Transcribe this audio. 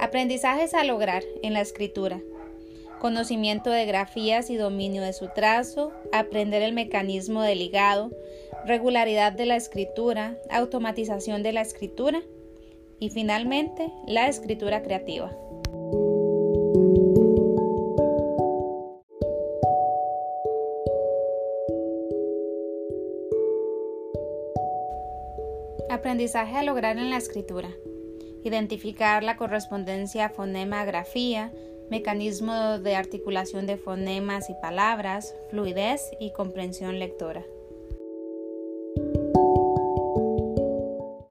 Aprendizajes a lograr en la escritura. Conocimiento de grafías y dominio de su trazo, aprender el mecanismo de ligado, regularidad de la escritura, automatización de la escritura y finalmente la escritura creativa. Aprendizaje a lograr en la escritura. Identificar la correspondencia fonema-grafía, mecanismo de articulación de fonemas y palabras, fluidez y comprensión lectora.